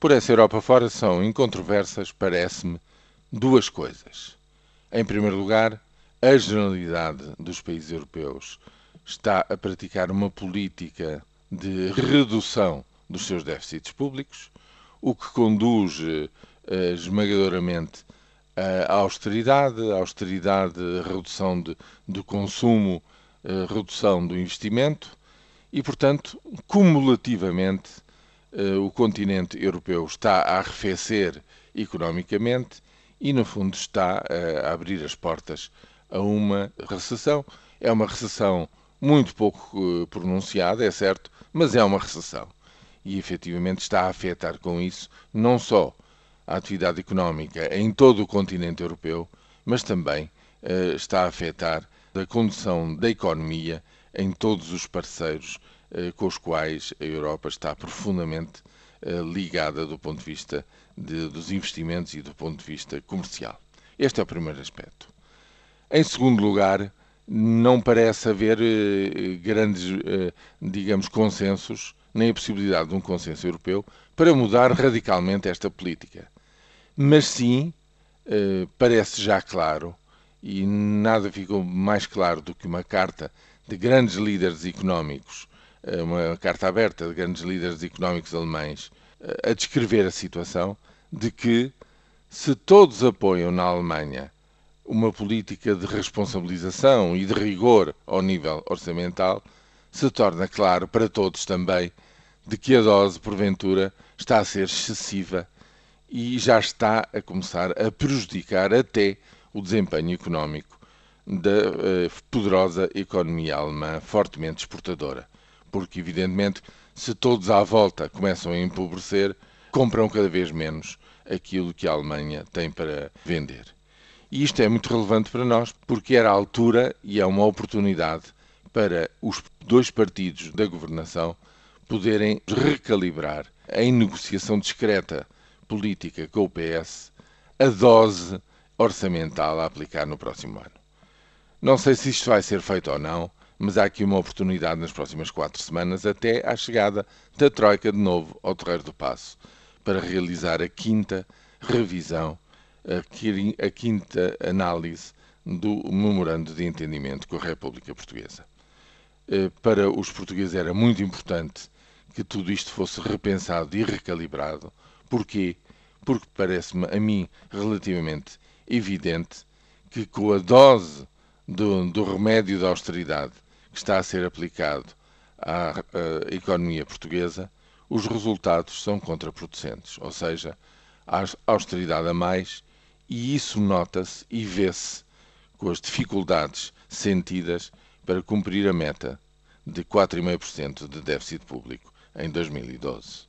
Por essa Europa fora são incontroversas, parece-me, duas coisas. Em primeiro lugar, a generalidade dos países europeus está a praticar uma política de redução dos seus déficits públicos, o que conduz eh, esmagadoramente à austeridade, à austeridade, redução de, do consumo, eh, redução do investimento e, portanto, cumulativamente, o continente europeu está a arrefecer economicamente e, no fundo, está a abrir as portas a uma recessão. É uma recessão muito pouco pronunciada, é certo, mas é uma recessão. E efetivamente está a afetar com isso não só a atividade económica em todo o continente europeu, mas também está a afetar a condição da economia em todos os parceiros uh, com os quais a Europa está profundamente uh, ligada do ponto de vista de, dos investimentos e do ponto de vista comercial. Este é o primeiro aspecto. Em segundo lugar, não parece haver grandes, digamos, consensos, nem a possibilidade de um consenso europeu para mudar radicalmente esta política. Mas sim, eh, parece já claro, e nada ficou mais claro do que uma carta de grandes líderes económicos, eh, uma carta aberta de grandes líderes económicos alemães, eh, a descrever a situação de que se todos apoiam na Alemanha uma política de responsabilização e de rigor ao nível orçamental, se torna claro para todos também de que a dose, porventura, está a ser excessiva e já está a começar a prejudicar até o desempenho económico da uh, poderosa economia alemã, fortemente exportadora. Porque, evidentemente, se todos à volta começam a empobrecer, compram cada vez menos aquilo que a Alemanha tem para vender. E isto é muito relevante para nós, porque era a altura e é uma oportunidade para os dois partidos da governação poderem recalibrar em negociação discreta política com o PS a dose orçamental a aplicar no próximo ano. Não sei se isto vai ser feito ou não, mas há aqui uma oportunidade nas próximas quatro semanas, até à chegada da Troika de novo ao Terreiro do Passo, para realizar a quinta revisão, a quinta análise do memorando de entendimento com a República Portuguesa. Eh, para os portugueses era muito importante que tudo isto fosse repensado e recalibrado, Porquê? Porque parece-me a mim relativamente evidente que com a dose do, do remédio da austeridade que está a ser aplicado à, à economia portuguesa, os resultados são contraproducentes, ou seja, há austeridade a mais e isso nota-se e vê-se com as dificuldades sentidas para cumprir a meta de 4,5% de déficit público em 2012.